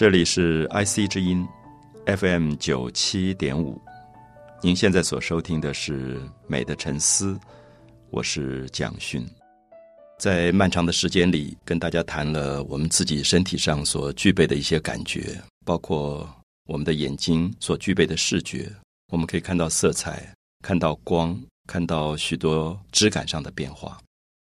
这里是 IC 之音 FM 九七点五，您现在所收听的是《美的沉思》，我是蒋勋。在漫长的时间里，跟大家谈了我们自己身体上所具备的一些感觉，包括我们的眼睛所具备的视觉，我们可以看到色彩，看到光，看到许多质感上的变化。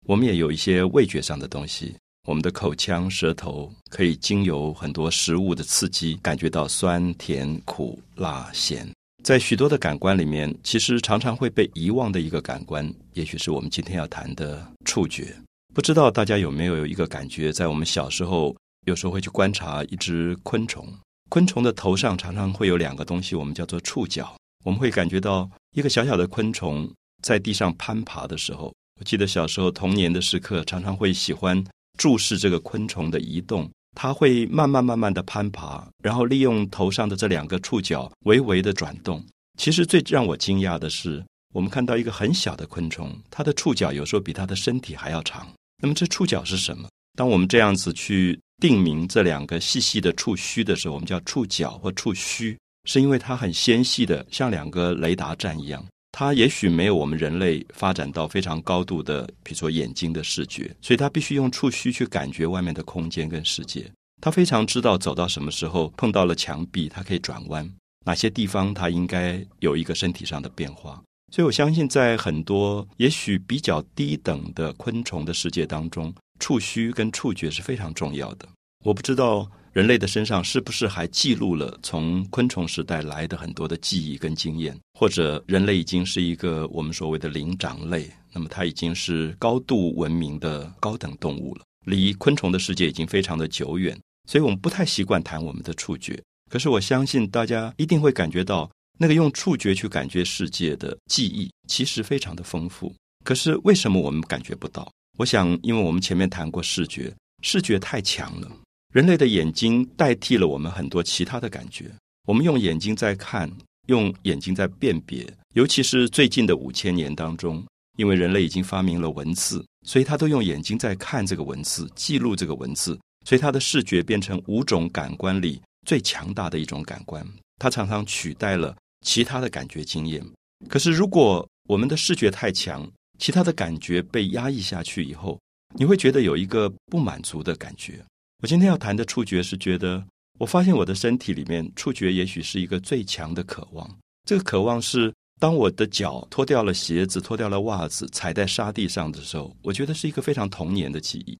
我们也有一些味觉上的东西。我们的口腔、舌头可以经由很多食物的刺激，感觉到酸、甜、苦、辣、咸。在许多的感官里面，其实常常会被遗忘的一个感官，也许是我们今天要谈的触觉。不知道大家有没有一个感觉，在我们小时候，有时候会去观察一只昆虫，昆虫的头上常常会有两个东西，我们叫做触角。我们会感觉到一个小小的昆虫在地上攀爬的时候，我记得小时候童年的时刻，常常会喜欢。注视这个昆虫的移动，它会慢慢慢慢的攀爬，然后利用头上的这两个触角微微的转动。其实最让我惊讶的是，我们看到一个很小的昆虫，它的触角有时候比它的身体还要长。那么这触角是什么？当我们这样子去定名这两个细细的触须的时候，我们叫触角或触须，是因为它很纤细的，像两个雷达站一样。它也许没有我们人类发展到非常高度的，比如说眼睛的视觉，所以它必须用触须去感觉外面的空间跟世界。它非常知道走到什么时候碰到了墙壁，它可以转弯；哪些地方它应该有一个身体上的变化。所以我相信，在很多也许比较低等的昆虫的世界当中，触须跟触觉是非常重要的。我不知道。人类的身上是不是还记录了从昆虫时代来的很多的记忆跟经验？或者人类已经是一个我们所谓的灵长类，那么它已经是高度文明的高等动物了，离昆虫的世界已经非常的久远，所以我们不太习惯谈我们的触觉。可是我相信大家一定会感觉到，那个用触觉去感觉世界的记忆其实非常的丰富。可是为什么我们感觉不到？我想，因为我们前面谈过视觉，视觉太强了。人类的眼睛代替了我们很多其他的感觉。我们用眼睛在看，用眼睛在辨别。尤其是最近的五千年当中，因为人类已经发明了文字，所以他都用眼睛在看这个文字，记录这个文字。所以他的视觉变成五种感官里最强大的一种感官。它常常取代了其他的感觉经验。可是，如果我们的视觉太强，其他的感觉被压抑下去以后，你会觉得有一个不满足的感觉。我今天要谈的触觉是觉得，我发现我的身体里面触觉也许是一个最强的渴望。这个渴望是，当我的脚脱掉了鞋子、脱掉了袜子，踩在沙地上的时候，我觉得是一个非常童年的记忆。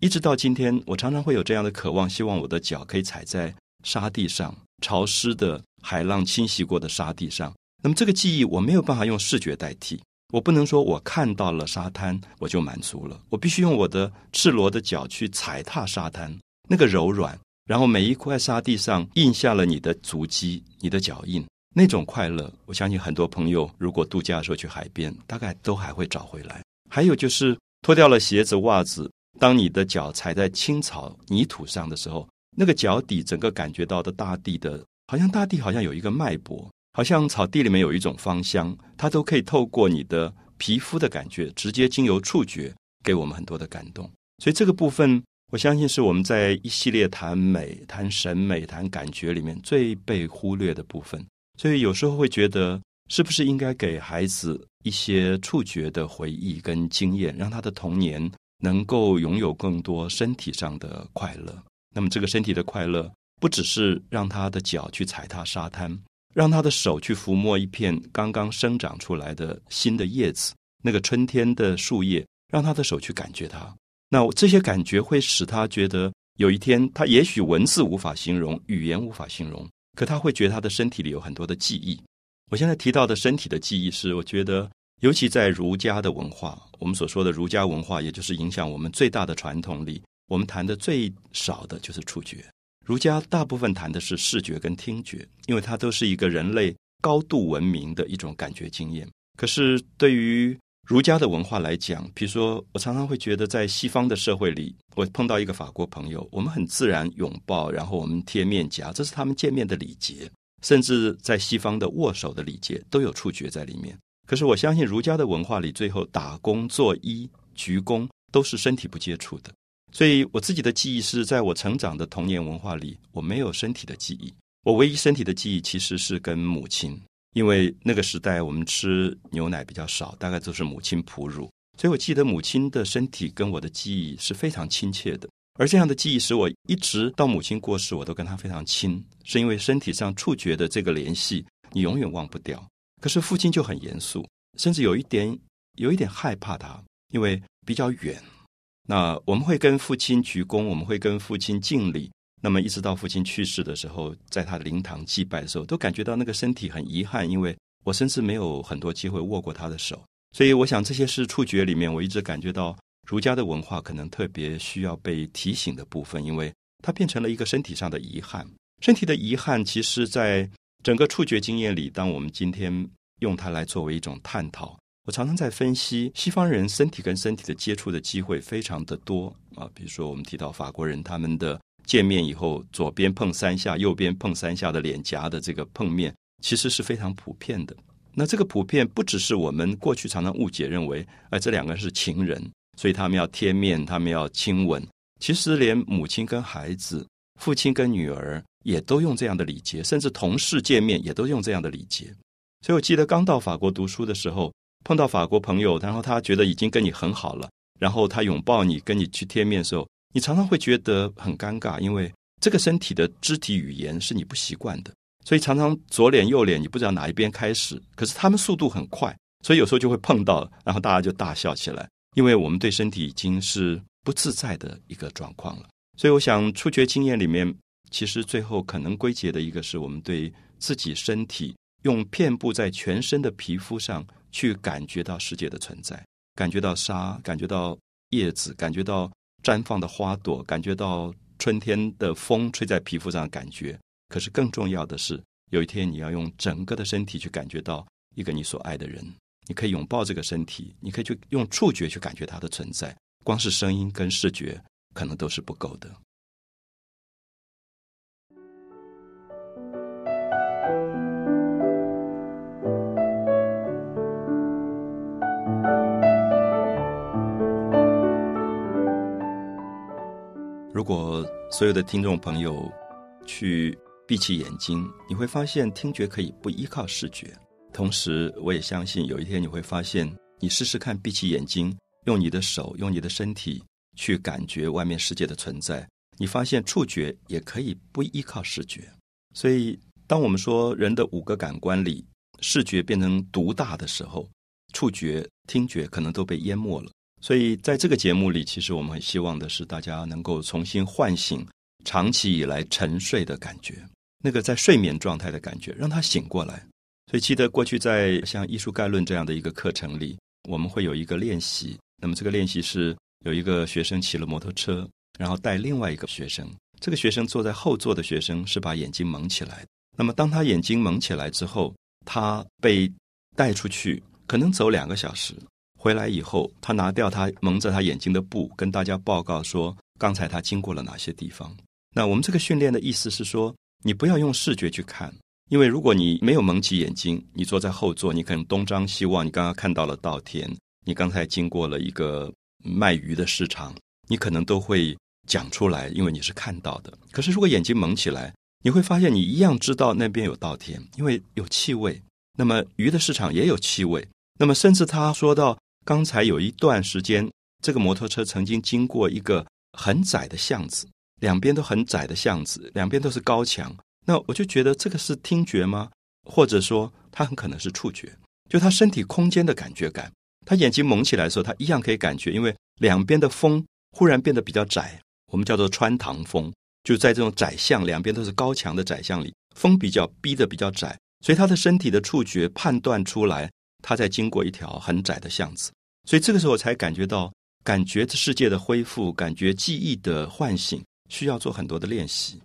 一直到今天，我常常会有这样的渴望，希望我的脚可以踩在沙地上，潮湿的海浪侵袭过的沙地上。那么这个记忆，我没有办法用视觉代替。我不能说我看到了沙滩我就满足了，我必须用我的赤裸的脚去踩踏沙滩，那个柔软，然后每一块沙地上印下了你的足迹、你的脚印，那种快乐，我相信很多朋友如果度假的时候去海边，大概都还会找回来。还有就是脱掉了鞋子、袜子，当你的脚踩在青草、泥土上的时候，那个脚底整个感觉到的大地的，好像大地好像有一个脉搏。好像草地里面有一种芳香，它都可以透过你的皮肤的感觉，直接经由触觉给我们很多的感动。所以这个部分，我相信是我们在一系列谈美、谈审美、谈感觉里面最被忽略的部分。所以有时候会觉得，是不是应该给孩子一些触觉的回忆跟经验，让他的童年能够拥有更多身体上的快乐？那么这个身体的快乐，不只是让他的脚去踩踏沙滩。让他的手去抚摸一片刚刚生长出来的新的叶子，那个春天的树叶，让他的手去感觉它。那这些感觉会使他觉得，有一天他也许文字无法形容，语言无法形容，可他会觉得他的身体里有很多的记忆。我现在提到的身体的记忆，是我觉得，尤其在儒家的文化，我们所说的儒家文化，也就是影响我们最大的传统里，我们谈的最少的就是触觉。儒家大部分谈的是视觉跟听觉，因为它都是一个人类高度文明的一种感觉经验。可是对于儒家的文化来讲，比如说，我常常会觉得，在西方的社会里，我碰到一个法国朋友，我们很自然拥抱，然后我们贴面颊，这是他们见面的礼节。甚至在西方的握手的礼节都有触觉在里面。可是我相信儒家的文化里，最后打工、作揖、鞠躬都是身体不接触的。所以我自己的记忆是在我成长的童年文化里，我没有身体的记忆。我唯一身体的记忆其实是跟母亲，因为那个时代我们吃牛奶比较少，大概都是母亲哺乳，所以我记得母亲的身体跟我的记忆是非常亲切的。而这样的记忆使我一直到母亲过世，我都跟她非常亲，是因为身体上触觉的这个联系，你永远忘不掉。可是父亲就很严肃，甚至有一点有一点害怕他，因为比较远。那我们会跟父亲鞠躬，我们会跟父亲敬礼。那么一直到父亲去世的时候，在他灵堂祭拜的时候，都感觉到那个身体很遗憾，因为我甚至没有很多机会握过他的手。所以我想，这些是触觉里面我一直感觉到。儒家的文化可能特别需要被提醒的部分，因为它变成了一个身体上的遗憾。身体的遗憾，其实在整个触觉经验里，当我们今天用它来作为一种探讨，我常常在分析西方人身体跟身体的接触的机会非常的多啊。比如说，我们提到法国人他们的见面以后，左边碰三下，右边碰三下的脸颊的这个碰面，其实是非常普遍的。那这个普遍不只是我们过去常常误解认为，哎，这两个人是情人。所以他们要贴面，他们要亲吻。其实连母亲跟孩子、父亲跟女儿也都用这样的礼节，甚至同事见面也都用这样的礼节。所以我记得刚到法国读书的时候，碰到法国朋友，然后他觉得已经跟你很好了，然后他拥抱你，跟你去贴面的时候，你常常会觉得很尴尬，因为这个身体的肢体语言是你不习惯的，所以常常左脸右脸你不知道哪一边开始。可是他们速度很快，所以有时候就会碰到，然后大家就大笑起来。因为我们对身体已经是不自在的一个状况了，所以我想触觉经验里面，其实最后可能归结的一个是我们对自己身体用遍布在全身的皮肤上去感觉到世界的存在，感觉到沙，感觉到叶子，感觉到绽放的花朵，感觉到春天的风吹在皮肤上的感觉。可是更重要的是，有一天你要用整个的身体去感觉到一个你所爱的人。你可以拥抱这个身体，你可以去用触觉去感觉它的存在，光是声音跟视觉可能都是不够的。所有的听众朋友去闭起眼睛，你会发现听觉可以不依靠视觉。同时，我也相信有一天你会发现，你试试看闭起眼睛，用你的手，用你的身体去感觉外面世界的存在。你发现触觉也可以不依靠视觉。所以，当我们说人的五个感官里，视觉变成独大的时候，触觉、听觉可能都被淹没了。所以，在这个节目里，其实我们很希望的是，大家能够重新唤醒长期以来沉睡的感觉，那个在睡眠状态的感觉，让他醒过来。所以记得过去在像艺术概论这样的一个课程里，我们会有一个练习。那么这个练习是有一个学生骑了摩托车，然后带另外一个学生。这个学生坐在后座的学生是把眼睛蒙起来。那么当他眼睛蒙起来之后，他被带出去，可能走两个小时，回来以后，他拿掉他蒙着他眼睛的布，跟大家报告说刚才他经过了哪些地方。那我们这个训练的意思是说，你不要用视觉去看。因为如果你没有蒙起眼睛，你坐在后座，你可能东张西望。你刚刚看到了稻田，你刚才经过了一个卖鱼的市场，你可能都会讲出来，因为你是看到的。可是如果眼睛蒙起来，你会发现你一样知道那边有稻田，因为有气味。那么鱼的市场也有气味。那么甚至他说到，刚才有一段时间，这个摩托车曾经经过一个很窄的巷子，两边都很窄的巷子，两边都是高墙。那我就觉得这个是听觉吗？或者说他很可能是触觉，就他身体空间的感觉感。他眼睛蒙起来的时候，他一样可以感觉，因为两边的风忽然变得比较窄，我们叫做穿堂风，就在这种窄巷，两边都是高墙的窄巷里，风比较逼得比较窄，所以他的身体的触觉判断出来，他在经过一条很窄的巷子，所以这个时候才感觉到感觉世界的恢复，感觉记忆的唤醒，需要做很多的练习。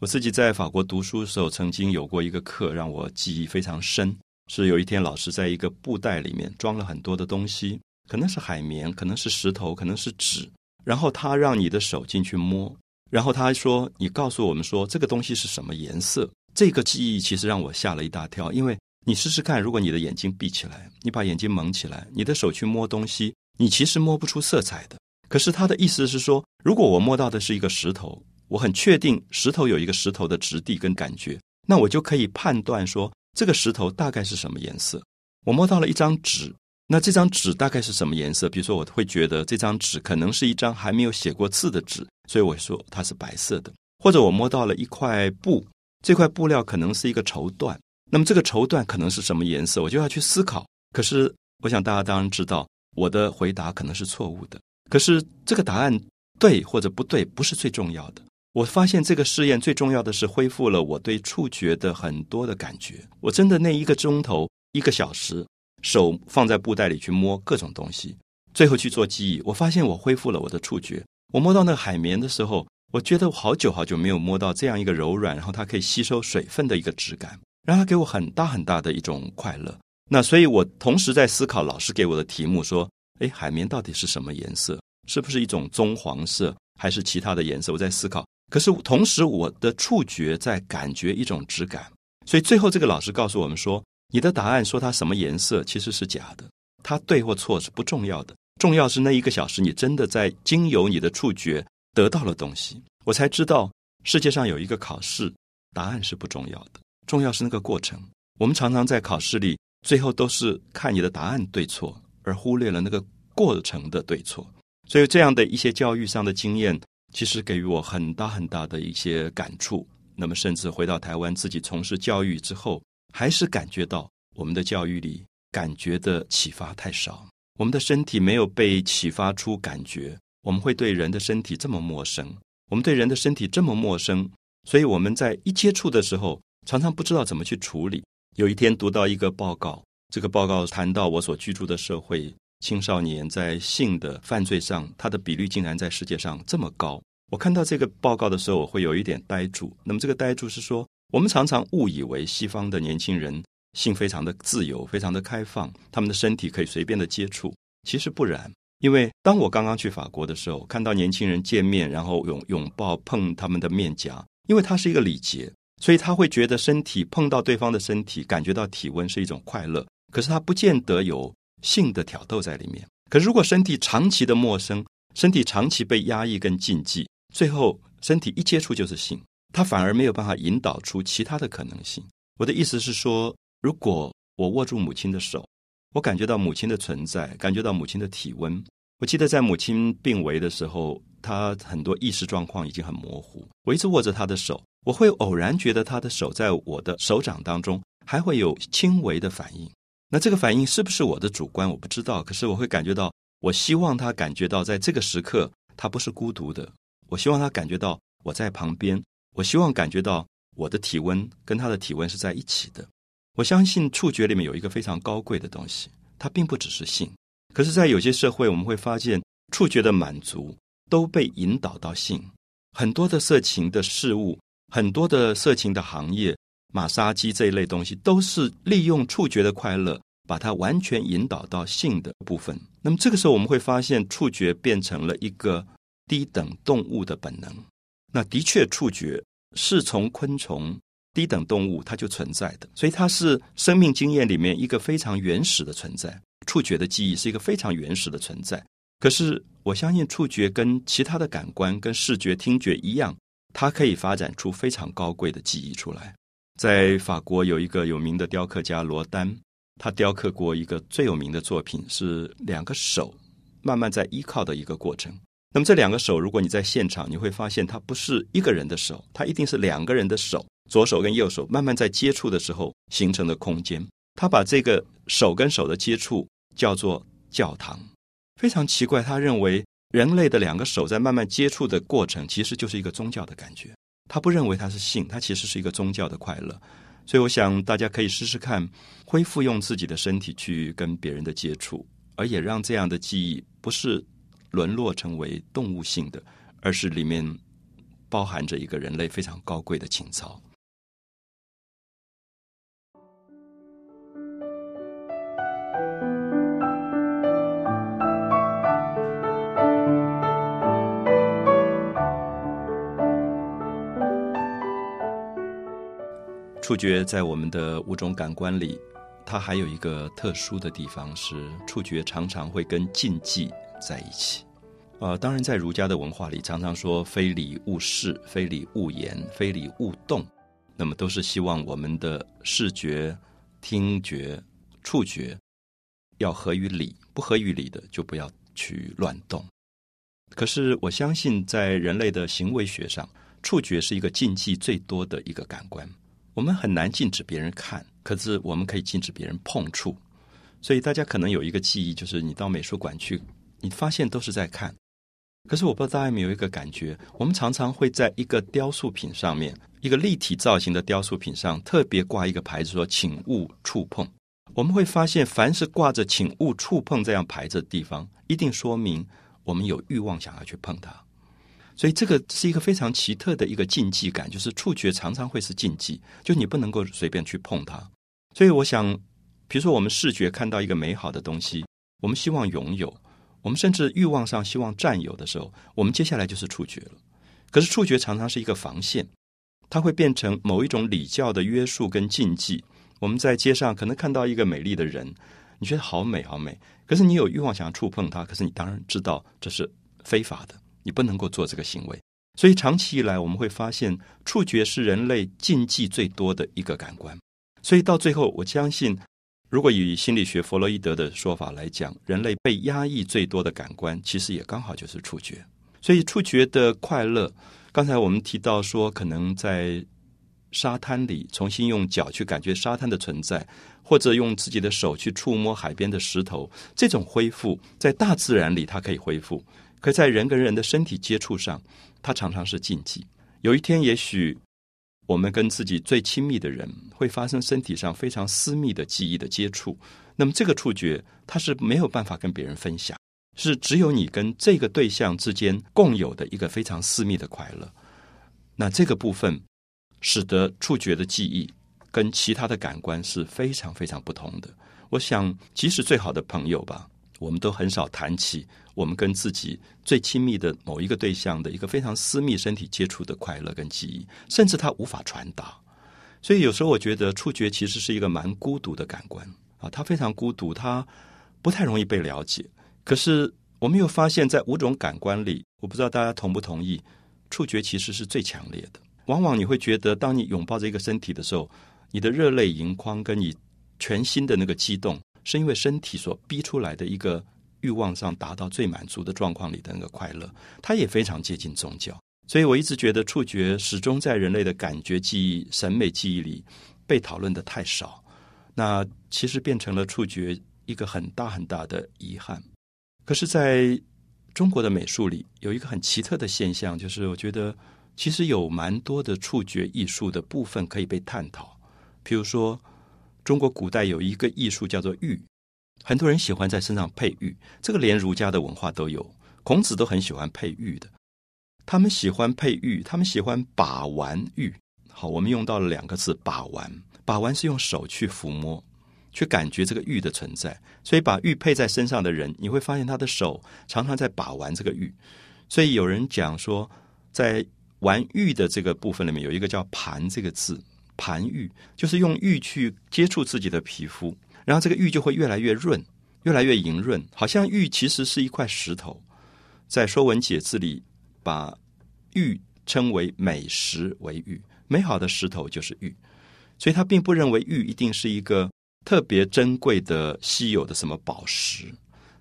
我自己在法国读书的时候，曾经有过一个课让我记忆非常深。是有一天老师在一个布袋里面装了很多的东西，可能是海绵，可能是石头，可能是纸。然后他让你的手进去摸，然后他说：“你告诉我们说这个东西是什么颜色。”这个记忆其实让我吓了一大跳，因为你试试看，如果你的眼睛闭起来，你把眼睛蒙起来，你的手去摸东西，你其实摸不出色彩的。可是他的意思是说，如果我摸到的是一个石头，我很确定石头有一个石头的质地跟感觉，那我就可以判断说这个石头大概是什么颜色。我摸到了一张纸，那这张纸大概是什么颜色？比如说，我会觉得这张纸可能是一张还没有写过字的纸，所以我说它是白色的。或者我摸到了一块布，这块布料可能是一个绸缎，那么这个绸缎可能是什么颜色？我就要去思考。可是，我想大家当然知道，我的回答可能是错误的。可是这个答案对或者不对，不是最重要的。我发现这个试验最重要的是恢复了我对触觉的很多的感觉。我真的那一个钟头、一个小时，手放在布袋里去摸各种东西，最后去做记忆。我发现我恢复了我的触觉。我摸到那个海绵的时候，我觉得我好久好久没有摸到这样一个柔软，然后它可以吸收水分的一个质感，让他给我很大很大的一种快乐。那所以我同时在思考老师给我的题目说。哎，海绵到底是什么颜色？是不是一种棕黄色，还是其他的颜色？我在思考。可是同时，我的触觉在感觉一种质感。所以最后，这个老师告诉我们说：“你的答案说它什么颜色，其实是假的。它对或错是不重要的，重要是那一个小时你真的在经由你的触觉得到了东西。”我才知道，世界上有一个考试，答案是不重要的，重要是那个过程。我们常常在考试里，最后都是看你的答案对错。而忽略了那个过程的对错，所以这样的一些教育上的经验，其实给予我很大很大的一些感触。那么，甚至回到台湾自己从事教育之后，还是感觉到我们的教育里感觉的启发太少，我们的身体没有被启发出感觉。我们会对人的身体这么陌生，我们对人的身体这么陌生，所以我们在一接触的时候，常常不知道怎么去处理。有一天读到一个报告。这个报告谈到我所居住的社会青少年在性的犯罪上，它的比率竟然在世界上这么高。我看到这个报告的时候，我会有一点呆住。那么这个呆住是说，我们常常误以为西方的年轻人性非常的自由，非常的开放，他们的身体可以随便的接触。其实不然，因为当我刚刚去法国的时候，看到年轻人见面，然后拥拥抱碰他们的面颊，因为它是一个礼节，所以他会觉得身体碰到对方的身体，感觉到体温是一种快乐。可是他不见得有性的挑逗在里面。可如果身体长期的陌生，身体长期被压抑跟禁忌，最后身体一接触就是性，他反而没有办法引导出其他的可能性。我的意思是说，如果我握住母亲的手，我感觉到母亲的存在，感觉到母亲的体温。我记得在母亲病危的时候，她很多意识状况已经很模糊。我一直握着她的手，我会偶然觉得他的手在我的手掌当中还会有轻微的反应。那这个反应是不是我的主观？我不知道。可是我会感觉到，我希望他感觉到，在这个时刻，他不是孤独的。我希望他感觉到我在旁边。我希望感觉到我的体温跟他的体温是在一起的。我相信触觉里面有一个非常高贵的东西，它并不只是性。可是，在有些社会，我们会发现，触觉的满足都被引导到性。很多的色情的事物，很多的色情的行业。马杀鸡这一类东西都是利用触觉的快乐，把它完全引导到性的部分。那么这个时候，我们会发现触觉变成了一个低等动物的本能。那的确，触觉是从昆虫低等动物它就存在的，所以它是生命经验里面一个非常原始的存在。触觉的记忆是一个非常原始的存在。可是我相信，触觉跟其他的感官，跟视觉、听觉一样，它可以发展出非常高贵的记忆出来。在法国有一个有名的雕刻家罗丹，他雕刻过一个最有名的作品，是两个手慢慢在依靠的一个过程。那么这两个手，如果你在现场，你会发现它不是一个人的手，它一定是两个人的手，左手跟右手慢慢在接触的时候形成的空间。他把这个手跟手的接触叫做教堂。非常奇怪，他认为人类的两个手在慢慢接触的过程，其实就是一个宗教的感觉。他不认为他是性，他其实是一个宗教的快乐，所以我想大家可以试试看，恢复用自己的身体去跟别人的接触，而也让这样的记忆不是沦落成为动物性的，而是里面包含着一个人类非常高贵的情操。触觉在我们的五种感官里，它还有一个特殊的地方是，触觉常常会跟禁忌在一起。呃，当然在儒家的文化里，常常说“非礼勿视，非礼勿言，非礼勿动”，那么都是希望我们的视觉、听觉、触觉要合于理，不合于理的就不要去乱动。可是我相信，在人类的行为学上，触觉是一个禁忌最多的一个感官。我们很难禁止别人看，可是我们可以禁止别人碰触。所以大家可能有一个记忆，就是你到美术馆去，你发现都是在看。可是我不知道大家有没有一个感觉，我们常常会在一个雕塑品上面，一个立体造型的雕塑品上，特别挂一个牌子说“请勿触碰”。我们会发现，凡是挂着“请勿触碰”这样牌子的地方，一定说明我们有欲望想要去碰它。所以这个是一个非常奇特的一个禁忌感，就是触觉常常会是禁忌，就你不能够随便去碰它。所以我想，比如说我们视觉看到一个美好的东西，我们希望拥有。我们甚至欲望上希望占有的时候，我们接下来就是触觉了。可是触觉常常是一个防线，它会变成某一种礼教的约束跟禁忌。我们在街上可能看到一个美丽的人，你觉得好美好美，可是你有欲望想要触碰它，可是你当然知道这是非法的，你不能够做这个行为。所以长期以来，我们会发现触觉是人类禁忌最多的一个感官。所以到最后，我相信。如果以心理学弗洛伊德的说法来讲，人类被压抑最多的感官，其实也刚好就是触觉。所以触觉的快乐，刚才我们提到说，可能在沙滩里重新用脚去感觉沙滩的存在，或者用自己的手去触摸海边的石头，这种恢复在大自然里它可以恢复，可在人跟人的身体接触上，它常常是禁忌。有一天，也许。我们跟自己最亲密的人会发生身体上非常私密的记忆的接触，那么这个触觉它是没有办法跟别人分享，是只有你跟这个对象之间共有的一个非常私密的快乐。那这个部分使得触觉的记忆跟其他的感官是非常非常不同的。我想，即使最好的朋友吧，我们都很少谈起。我们跟自己最亲密的某一个对象的一个非常私密身体接触的快乐跟记忆，甚至它无法传达。所以有时候我觉得触觉其实是一个蛮孤独的感官啊，它非常孤独，它不太容易被了解。可是我们又发现，在五种感官里，我不知道大家同不同意，触觉其实是最强烈的。往往你会觉得，当你拥抱着一个身体的时候，你的热泪盈眶，跟你全新的那个激动，是因为身体所逼出来的一个。欲望上达到最满足的状况里的那个快乐，它也非常接近宗教。所以我一直觉得触觉始终在人类的感觉记忆、审美记忆里被讨论的太少。那其实变成了触觉一个很大很大的遗憾。可是，在中国的美术里，有一个很奇特的现象，就是我觉得其实有蛮多的触觉艺术的部分可以被探讨。譬如说，中国古代有一个艺术叫做玉。很多人喜欢在身上佩玉，这个连儒家的文化都有，孔子都很喜欢佩玉的。他们喜欢佩玉，他们喜欢把玩玉。好，我们用到了两个字“把玩”，把玩是用手去抚摸，去感觉这个玉的存在。所以把玉佩在身上的人，你会发现他的手常常在把玩这个玉。所以有人讲说，在玩玉的这个部分里面，有一个叫“盘”这个字，“盘玉”就是用玉去接触自己的皮肤。然后这个玉就会越来越润，越来越莹润，好像玉其实是一块石头。在《说文解字》里，把玉称为美石为玉，美好的石头就是玉。所以他并不认为玉一定是一个特别珍贵的、稀有的什么宝石。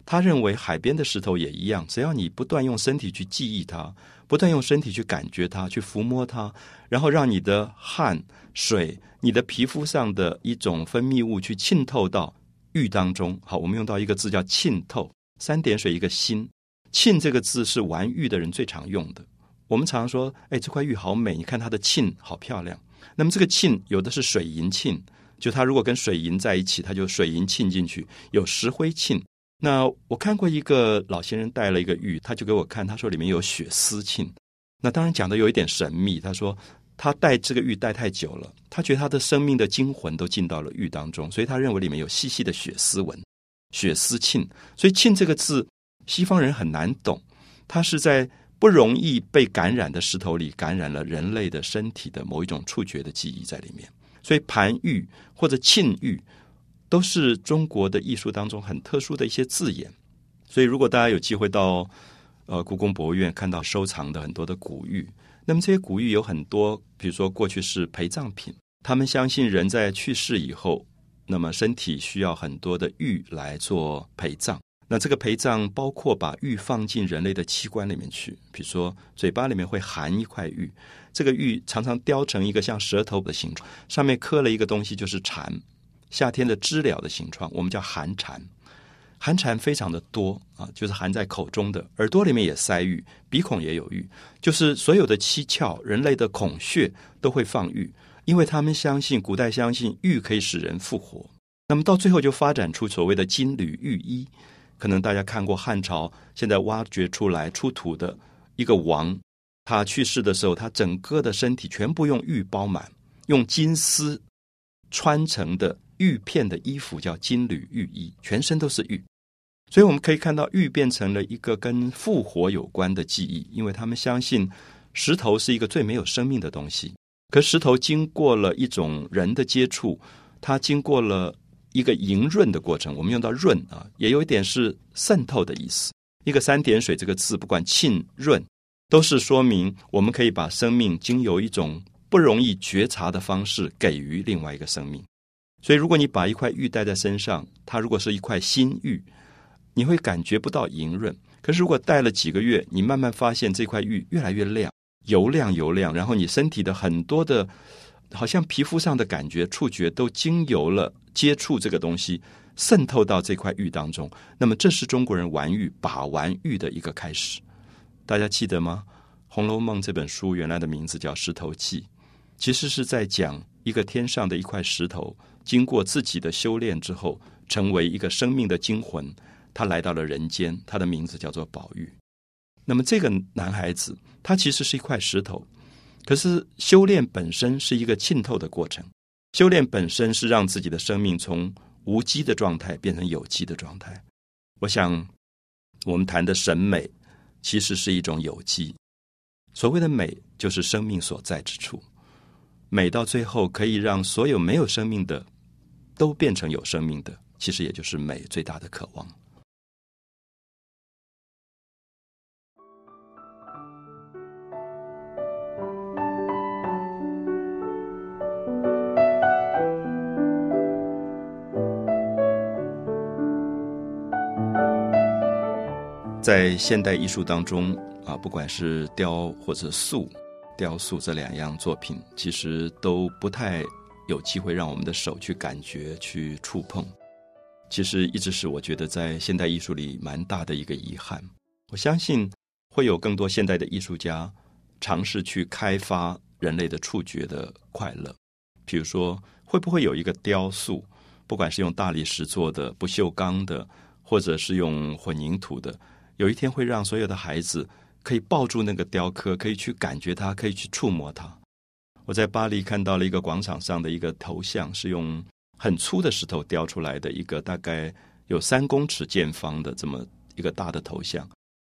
他认为海边的石头也一样，只要你不断用身体去记忆它，不断用身体去感觉它，去抚摸它，然后让你的汗水。你的皮肤上的一种分泌物去浸透到玉当中，好，我们用到一个字叫浸透，三点水一个心，沁这个字是玩玉的人最常用的。我们常说，哎，这块玉好美，你看它的沁好漂亮。那么这个沁有的是水银沁，就它如果跟水银在一起，它就水银沁进去；有石灰沁。那我看过一个老先生带了一个玉，他就给我看，他说里面有血丝沁。那当然讲的有一点神秘，他说。他戴这个玉戴太久了，他觉得他的生命的精魂都进到了玉当中，所以他认为里面有细细的血丝纹、血丝沁。所以“沁”这个字，西方人很难懂。它是在不容易被感染的石头里感染了人类的身体的某一种触觉的记忆在里面。所以“盘玉”或者“沁玉”都是中国的艺术当中很特殊的一些字眼。所以，如果大家有机会到呃故宫博物院看到收藏的很多的古玉。那么这些古玉有很多，比如说过去是陪葬品，他们相信人在去世以后，那么身体需要很多的玉来做陪葬。那这个陪葬包括把玉放进人类的器官里面去，比如说嘴巴里面会含一块玉，这个玉常常雕成一个像舌头的形状，上面刻了一个东西，就是蝉。夏天的知了的形状，我们叫寒蝉。寒蝉非常的多啊，就是含在口中的，耳朵里面也塞玉，鼻孔也有玉，就是所有的七窍，人类的孔穴都会放玉，因为他们相信，古代相信玉可以使人复活。那么到最后就发展出所谓的金缕玉衣。可能大家看过汉朝现在挖掘出来出土的一个王，他去世的时候，他整个的身体全部用玉包满，用金丝穿成的玉片的衣服叫金缕玉衣，全身都是玉。所以我们可以看到，玉变成了一个跟复活有关的记忆，因为他们相信石头是一个最没有生命的东西。可石头经过了一种人的接触，它经过了。一个莹润的过程，我们用到“润”啊，也有一点是渗透的意思。一个三点水这个字，不管浸润，都是说明我们可以把生命经由一种不容易觉察的方式给予另外一个生命。所以，如果你把一块玉戴在身上，它如果是一块新玉，你会感觉不到莹润。可是，如果戴了几个月，你慢慢发现这块玉越来越亮，油亮油亮，然后你身体的很多的。好像皮肤上的感觉、触觉都经由了接触这个东西，渗透到这块玉当中。那么，这是中国人玩玉、把玩玉的一个开始。大家记得吗？《红楼梦》这本书原来的名字叫《石头记》，其实是在讲一个天上的一块石头，经过自己的修炼之后，成为一个生命的精魂，他来到了人间。他的名字叫做宝玉。那么，这个男孩子，他其实是一块石头。可是修炼本身是一个浸透的过程，修炼本身是让自己的生命从无机的状态变成有机的状态。我想，我们谈的审美其实是一种有机。所谓的美，就是生命所在之处。美到最后可以让所有没有生命的都变成有生命的，其实也就是美最大的渴望。在现代艺术当中啊，不管是雕或者塑，雕塑这两样作品，其实都不太有机会让我们的手去感觉、去触碰。其实一直是我觉得在现代艺术里蛮大的一个遗憾。我相信会有更多现代的艺术家尝试去开发人类的触觉的快乐。比如说，会不会有一个雕塑，不管是用大理石做的、不锈钢的，或者是用混凝土的？有一天会让所有的孩子可以抱住那个雕刻，可以去感觉它，可以去触摸它。我在巴黎看到了一个广场上的一个头像，是用很粗的石头雕出来的一个大概有三公尺见方的这么一个大的头像，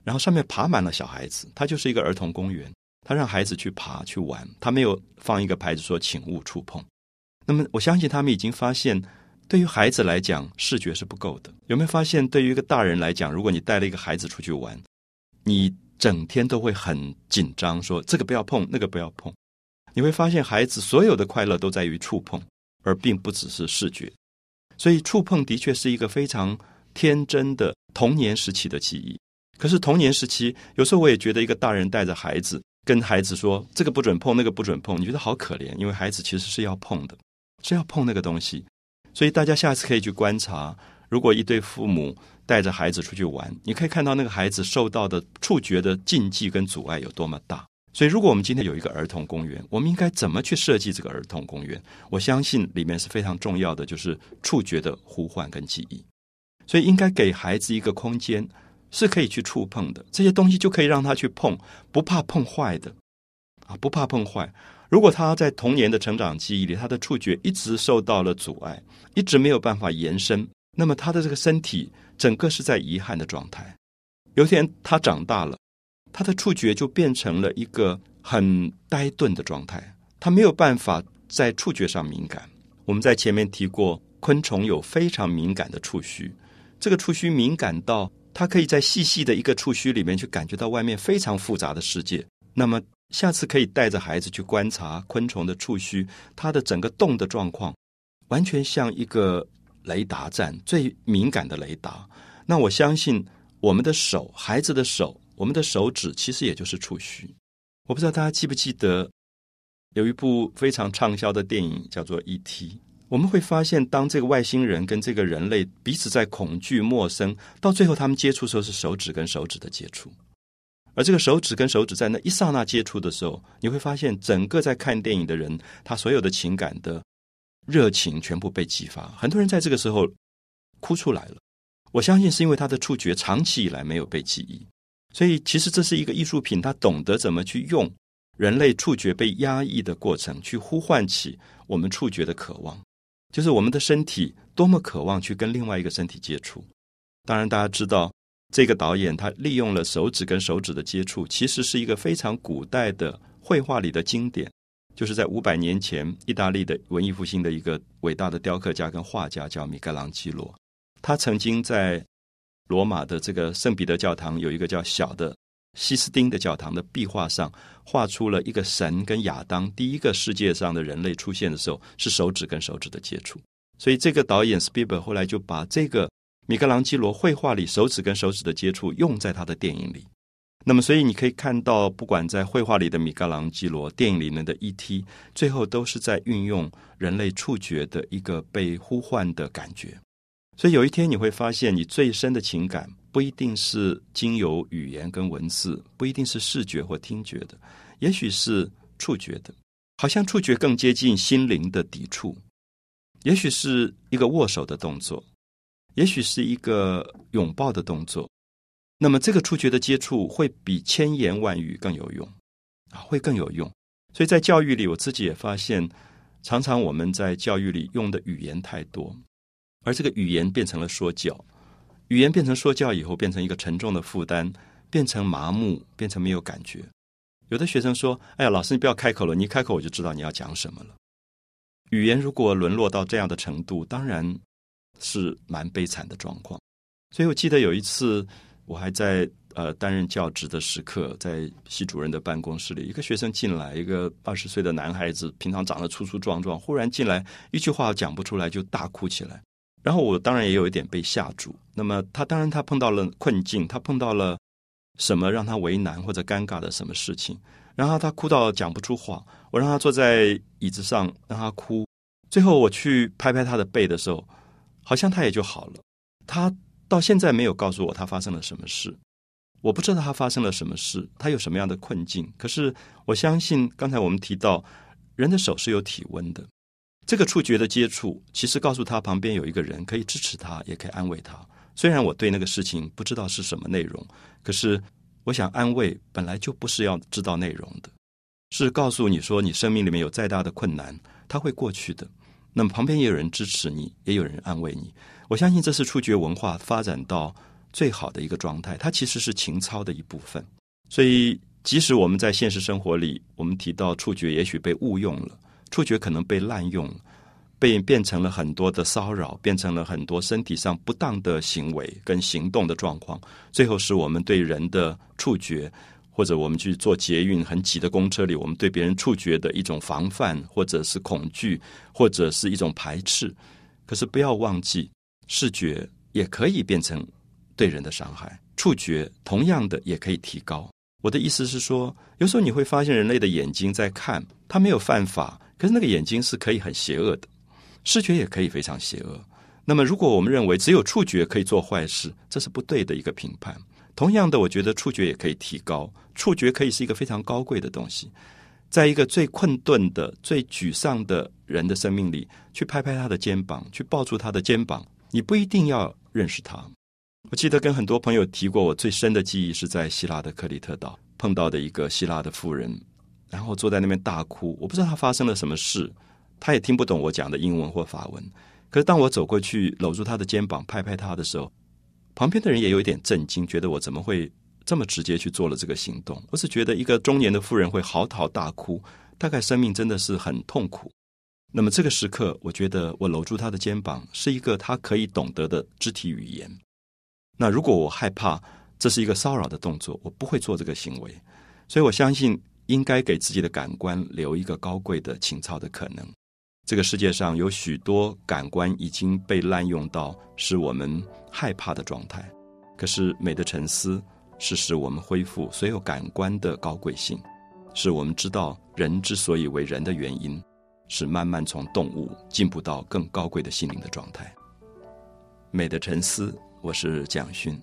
然后上面爬满了小孩子，它就是一个儿童公园，他让孩子去爬去玩，他没有放一个牌子说请勿触碰。那么我相信他们已经发现。对于孩子来讲，视觉是不够的。有没有发现，对于一个大人来讲，如果你带了一个孩子出去玩，你整天都会很紧张，说这个不要碰，那个不要碰。你会发现，孩子所有的快乐都在于触碰，而并不只是视觉。所以，触碰的确是一个非常天真的童年时期的记忆。可是，童年时期有时候我也觉得，一个大人带着孩子，跟孩子说这个不准碰，那个不准碰，你觉得好可怜，因为孩子其实是要碰的，是要碰那个东西。所以大家下次可以去观察，如果一对父母带着孩子出去玩，你可以看到那个孩子受到的触觉的禁忌跟阻碍有多么大。所以，如果我们今天有一个儿童公园，我们应该怎么去设计这个儿童公园？我相信里面是非常重要的，就是触觉的呼唤跟记忆。所以，应该给孩子一个空间，是可以去触碰的这些东西，就可以让他去碰，不怕碰坏的啊，不怕碰坏。如果他在童年的成长记忆里，他的触觉一直受到了阻碍，一直没有办法延伸，那么他的这个身体整个是在遗憾的状态。有一天他长大了，他的触觉就变成了一个很呆钝的状态，他没有办法在触觉上敏感。我们在前面提过，昆虫有非常敏感的触须，这个触须敏感到它可以在细细的一个触须里面去感觉到外面非常复杂的世界。那么下次可以带着孩子去观察昆虫的触须，它的整个动的状况，完全像一个雷达站，最敏感的雷达。那我相信我们的手，孩子的手，我们的手指其实也就是触须。我不知道大家记不记得，有一部非常畅销的电影叫做《E.T.》。我们会发现，当这个外星人跟这个人类彼此在恐惧、陌生，到最后他们接触的时候是手指跟手指的接触，而这个手指跟手指在那一刹那接触的时候，你会发现整个在看电影的人，他所有的情感的热情全部被激发。很多人在这个时候哭出来了。我相信是因为他的触觉长期以来没有被记忆，所以其实这是一个艺术品，他懂得怎么去用人类触觉被压抑的过程，去呼唤起我们触觉的渴望。就是我们的身体多么渴望去跟另外一个身体接触。当然，大家知道这个导演他利用了手指跟手指的接触，其实是一个非常古代的绘画里的经典。就是在五百年前，意大利的文艺复兴的一个伟大的雕刻家跟画家叫米开朗基罗，他曾经在罗马的这个圣彼得教堂有一个叫小的。西斯丁的教堂的壁画上画出了一个神跟亚当第一个世界上的人类出现的时候是手指跟手指的接触，所以这个导演斯皮伯后来就把这个米开朗基罗绘画里手指跟手指的接触用在他的电影里。那么，所以你可以看到，不管在绘画里的米开朗基罗，电影里面的 E.T.，最后都是在运用人类触觉的一个被呼唤的感觉。所以有一天你会发现，你最深的情感。不一定是经由语言跟文字，不一定是视觉或听觉的，也许是触觉的，好像触觉更接近心灵的抵触，也许是一个握手的动作，也许是一个拥抱的动作。那么，这个触觉的接触会比千言万语更有用啊，会更有用。所以在教育里，我自己也发现，常常我们在教育里用的语言太多，而这个语言变成了说教。语言变成说教以后，变成一个沉重的负担，变成麻木，变成没有感觉。有的学生说：“哎呀，老师，你不要开口了，你一开口我就知道你要讲什么了。”语言如果沦落到这样的程度，当然是蛮悲惨的状况。所以我记得有一次，我还在呃担任教职的时刻，在系主任的办公室里，一个学生进来，一个二十岁的男孩子，平常长得粗粗壮壮，忽然进来，一句话讲不出来，就大哭起来。然后我当然也有一点被吓住。那么他当然他碰到了困境，他碰到了什么让他为难或者尴尬的什么事情，然后他哭到讲不出话。我让他坐在椅子上让他哭，最后我去拍拍他的背的时候，好像他也就好了。他到现在没有告诉我他发生了什么事，我不知道他发生了什么事，他有什么样的困境。可是我相信刚才我们提到，人的手是有体温的。这个触觉的接触，其实告诉他旁边有一个人可以支持他，也可以安慰他。虽然我对那个事情不知道是什么内容，可是我想安慰本来就不是要知道内容的，是告诉你说你生命里面有再大的困难，他会过去的。那么旁边也有人支持你，也有人安慰你。我相信这是触觉文化发展到最好的一个状态。它其实是情操的一部分。所以，即使我们在现实生活里，我们提到触觉也许被误用了。触觉可能被滥用，被变成了很多的骚扰，变成了很多身体上不当的行为跟行动的状况。最后是我们对人的触觉，或者我们去做捷运很挤的公车里，我们对别人触觉的一种防范，或者是恐惧，或者是一种排斥。可是不要忘记，视觉也可以变成对人的伤害，触觉同样的也可以提高。我的意思是说，有时候你会发现人类的眼睛在看，他没有犯法。可是那个眼睛是可以很邪恶的，视觉也可以非常邪恶。那么，如果我们认为只有触觉可以做坏事，这是不对的一个评判。同样的，我觉得触觉也可以提高，触觉可以是一个非常高贵的东西。在一个最困顿的、最沮丧的人的生命里，去拍拍他的肩膀，去抱住他的肩膀，你不一定要认识他。我记得跟很多朋友提过，我最深的记忆是在希腊的克里特岛碰到的一个希腊的妇人。然后坐在那边大哭，我不知道他发生了什么事，他也听不懂我讲的英文或法文。可是当我走过去搂住他的肩膀，拍拍他的时候，旁边的人也有一点震惊，觉得我怎么会这么直接去做了这个行动？我是觉得一个中年的妇人会嚎啕大哭，大概生命真的是很痛苦。那么这个时刻，我觉得我搂住她的肩膀是一个她可以懂得的肢体语言。那如果我害怕这是一个骚扰的动作，我不会做这个行为。所以我相信，应该给自己的感官留一个高贵的情操的可能。这个世界上有许多感官已经被滥用到使我们害怕的状态，可是美的沉思是使我们恢复所有感官的高贵性，是我们知道人之所以为人的原因，是慢慢从动物进步到更高贵的心灵的状态。美的沉思，我是蒋勋。